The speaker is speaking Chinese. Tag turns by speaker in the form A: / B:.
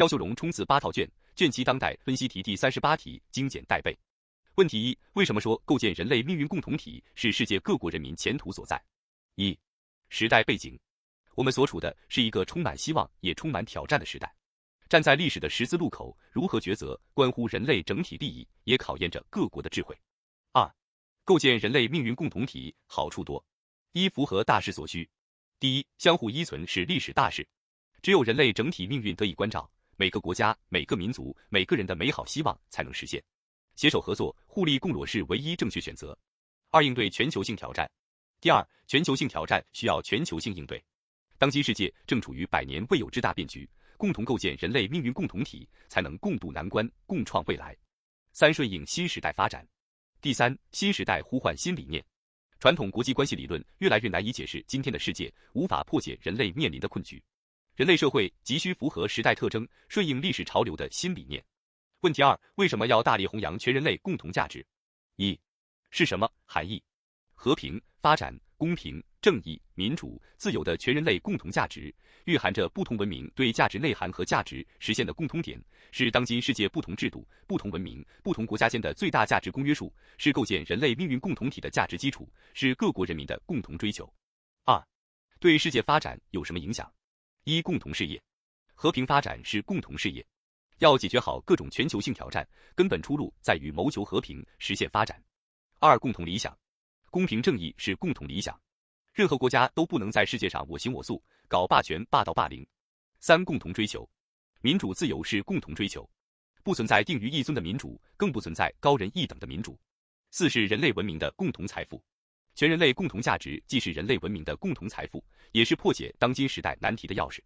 A: 肖秀荣冲刺八套卷，卷七当代分析题第三十八题精简带背。问题一：为什么说构建人类命运共同体是世界各国人民前途所在？一、时代背景，我们所处的是一个充满希望也充满挑战的时代。站在历史的十字路口，如何抉择，关乎人类整体利益，也考验着各国的智慧。二、构建人类命运共同体好处多。一、符合大势所需。第一，相互依存是历史大势，只有人类整体命运得以关照，每个国家、每个民族、每个人的美好希望才能实现。携手合作、互利共裸是唯一正确选择。二、应对全球性挑战。第二，全球性挑战需要全球性应对。当今世界正处于百年未有之大变局。共同构建人类命运共同体，才能共度难关，共创未来。三顺应新时代发展。第三，新时代呼唤新理念。传统国际关系理论越来越难以解释今天的世界，无法破解人类面临的困局。人类社会急需符合时代特征、顺应历史潮流的新理念。问题二：为什么要大力弘扬全人类共同价值？一是什么含义？和平发展。公平、正义、民主、自由的全人类共同价值，蕴含着不同文明对价值内涵和价值实现的共通点，是当今世界不同制度、不同文明、不同国家间的最大价值公约数，是构建人类命运共同体的价值基础，是各国人民的共同追求。二，对世界发展有什么影响？一、共同事业，和平发展是共同事业，要解决好各种全球性挑战，根本出路在于谋求和平，实现发展。二、共同理想。公平正义是共同理想，任何国家都不能在世界上我行我素，搞霸权、霸道、霸凌。三、共同追求，民主自由是共同追求，不存在定于一尊的民主，更不存在高人一等的民主。四是人类文明的共同财富，全人类共同价值既是人类文明的共同财富，也是破解当今时代难题的钥匙。